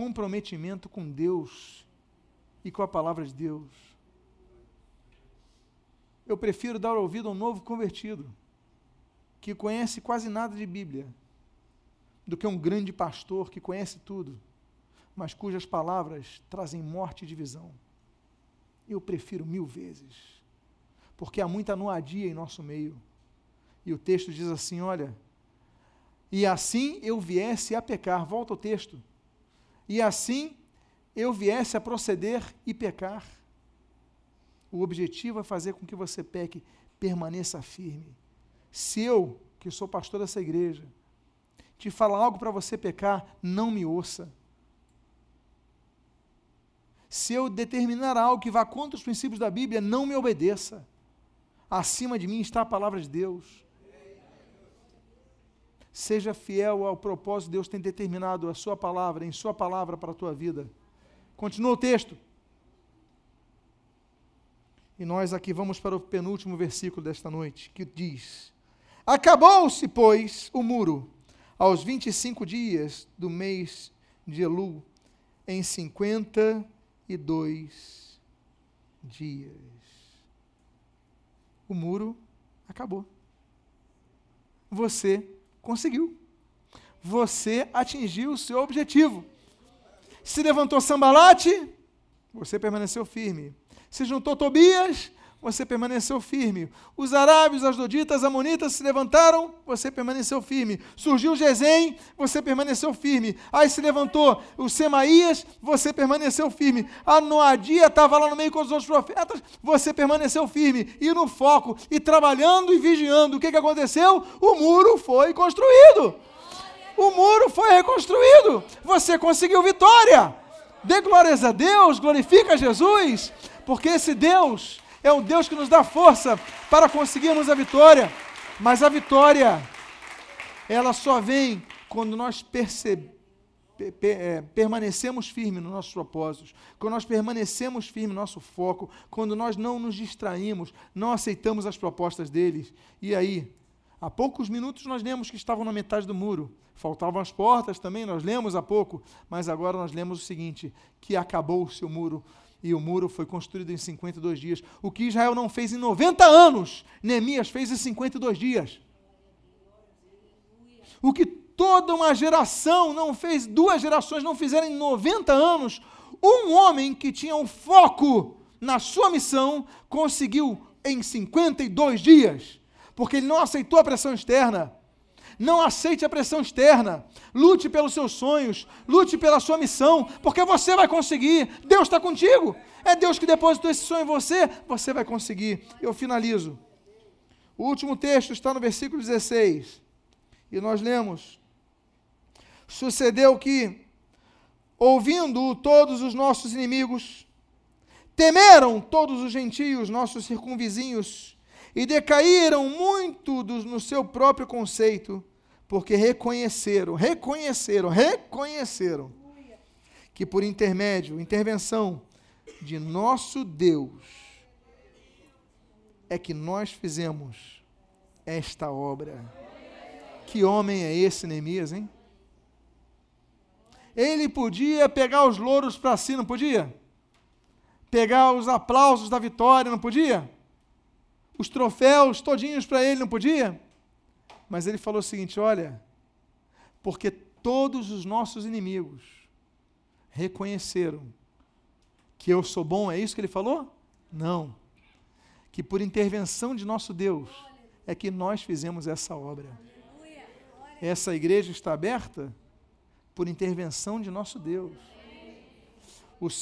comprometimento com Deus e com a palavra de Deus. Eu prefiro dar ouvido a um novo convertido, que conhece quase nada de Bíblia, do que um grande pastor que conhece tudo, mas cujas palavras trazem morte e divisão. Eu prefiro mil vezes, porque há muita noadia em nosso meio. E o texto diz assim: olha, e assim eu viesse a pecar, volta ao texto, e assim eu viesse a proceder e pecar. O objetivo é fazer com que você peque, permaneça firme. Se eu, que sou pastor dessa igreja, te falar algo para você pecar, não me ouça. Se eu determinar algo que vá contra os princípios da Bíblia, não me obedeça. Acima de mim está a palavra de Deus. Seja fiel ao propósito que Deus tem determinado a sua palavra, em sua palavra para a tua vida. Continua o texto. E nós aqui vamos para o penúltimo versículo desta noite, que diz: Acabou-se, pois, o muro, aos 25 dias do mês de Elu, em 52 dias. O muro acabou. Você Conseguiu. Você atingiu o seu objetivo. Se levantou Sambalate, você permaneceu firme. Se juntou Tobias, você permaneceu firme. Os arábios, as doditas, as amonitas se levantaram, você permaneceu firme. Surgiu Gesem, você permaneceu firme. Aí se levantou o Semaías, você permaneceu firme. A Noadia estava lá no meio com os outros profetas, você permaneceu firme. E no foco, e trabalhando e vigiando. O que, que aconteceu? O muro foi construído. O muro foi reconstruído. Você conseguiu vitória. Dê glórias a Deus, glorifica Jesus, porque esse Deus é o Deus que nos dá força para conseguirmos a vitória. Mas a vitória, ela só vem quando nós percebemos é, permanecemos firmes nos nossos propósitos, quando nós permanecemos firmes no nosso foco, quando nós não nos distraímos, não aceitamos as propostas deles. E aí, há poucos minutos nós lemos que estavam na metade do muro, faltavam as portas também, nós lemos há pouco, mas agora nós lemos o seguinte: que acabou o seu muro, e o muro foi construído em 52 dias. O que Israel não fez em 90 anos, Neemias fez em 52 dias. O que toda uma geração não fez, duas gerações não fizeram em 90 anos, um homem que tinha um foco na sua missão conseguiu em 52 dias, porque ele não aceitou a pressão externa. Não aceite a pressão externa. Lute pelos seus sonhos. Lute pela sua missão. Porque você vai conseguir. Deus está contigo. É Deus que depositou esse sonho em você. Você vai conseguir. Eu finalizo. O último texto está no versículo 16. E nós lemos: Sucedeu que, ouvindo todos os nossos inimigos, temeram todos os gentios, nossos circunvizinhos, e decaíram muito do, no seu próprio conceito, porque reconheceram, reconheceram, reconheceram que por intermédio, intervenção de nosso Deus, é que nós fizemos esta obra. Que homem é esse, Neemias, hein? Ele podia pegar os louros para si, não podia? Pegar os aplausos da vitória, não podia? Os troféus todinhos para ele, não podia? Mas ele falou o seguinte: olha, porque todos os nossos inimigos reconheceram que eu sou bom, é isso que ele falou? Não. Que por intervenção de nosso Deus é que nós fizemos essa obra. Essa igreja está aberta por intervenção de nosso Deus.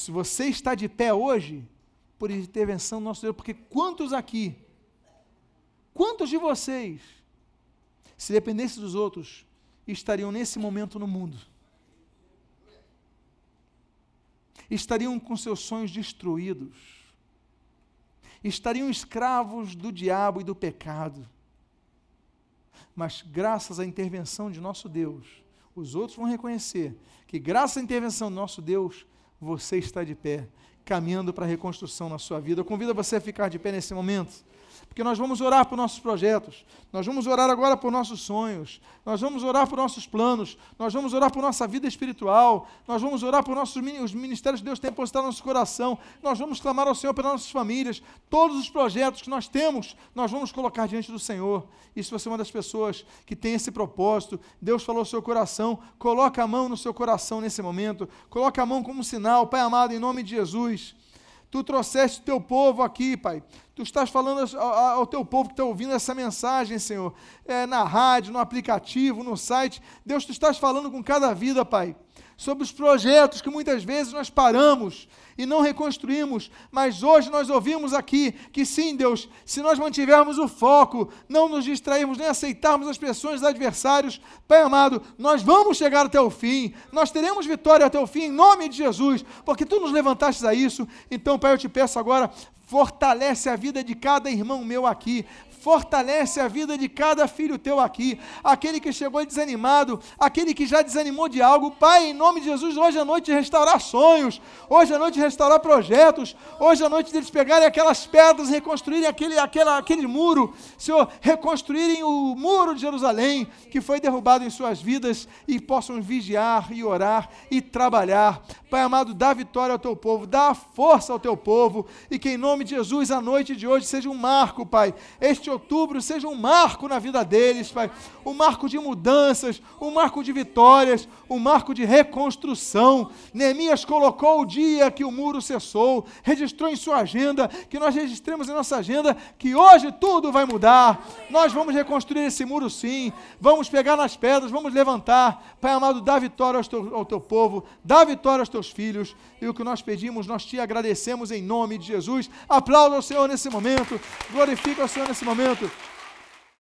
Você está de pé hoje, por intervenção do nosso Deus, porque quantos aqui, quantos de vocês se dependesse dos outros, estariam nesse momento no mundo. Estariam com seus sonhos destruídos. Estariam escravos do diabo e do pecado. Mas graças à intervenção de nosso Deus, os outros vão reconhecer que graças à intervenção do nosso Deus, você está de pé. caminhando para a reconstrução na sua vida. Eu convido você a ficar de pé nesse momento porque nós vamos orar por nossos projetos, nós vamos orar agora por nossos sonhos, nós vamos orar por nossos planos, nós vamos orar por nossa vida espiritual, nós vamos orar por nossos os ministérios que Deus tem postado no nosso coração, nós vamos clamar ao Senhor pelas nossas famílias, todos os projetos que nós temos, nós vamos colocar diante do Senhor. E se você é uma das pessoas que tem esse propósito, Deus falou ao seu coração, coloca a mão no seu coração nesse momento, coloca a mão como sinal, Pai amado, em nome de Jesus. Tu trouxeste o teu povo aqui, Pai. Tu estás falando ao, teu povo que está ouvindo essa mensagem, Senhor, é, na rádio, no aplicativo, no site. Deus, tu estás falando com cada vida, Pai sobre os projetos que muitas vezes nós paramos e não reconstruímos, mas hoje nós ouvimos aqui que sim, Deus, se nós mantivermos o foco, não nos distrairmos nem aceitarmos as pressões dos adversários, Pai amado, nós vamos chegar até o fim, nós teremos vitória até o fim, em nome de Jesus, porque tu nos levantaste a isso. Então, Pai, eu te peço agora, fortalece a vida de cada irmão meu aqui, fortalece a vida de cada filho teu aqui, aquele que chegou desanimado, aquele que já desanimou de algo, Pai, em nome de Jesus, hoje à noite restaurar sonhos, hoje à noite restaurar projetos, hoje à noite eles pegarem aquelas pedras, reconstruírem aquele, aquela, aquele muro, Senhor, reconstruírem o muro de Jerusalém que foi derrubado em suas vidas e possam vigiar e orar e trabalhar. Pai amado, dá vitória ao teu povo, dá força ao teu povo e que em nome de Jesus a noite de hoje seja um marco, Pai. Este de outubro seja um marco na vida deles, Pai. Um marco de mudanças, um marco de vitórias, um marco de reconstrução. Neemias colocou o dia que o muro cessou, registrou em sua agenda, que nós registremos em nossa agenda, que hoje tudo vai mudar. Nós vamos reconstruir esse muro sim. Vamos pegar nas pedras, vamos levantar. Pai amado, dá vitória ao teu, ao teu povo, dá vitória aos teus filhos. E o que nós pedimos, nós te agradecemos em nome de Jesus. Aplauda ao Senhor nesse momento, glorifica ao Senhor nesse momento.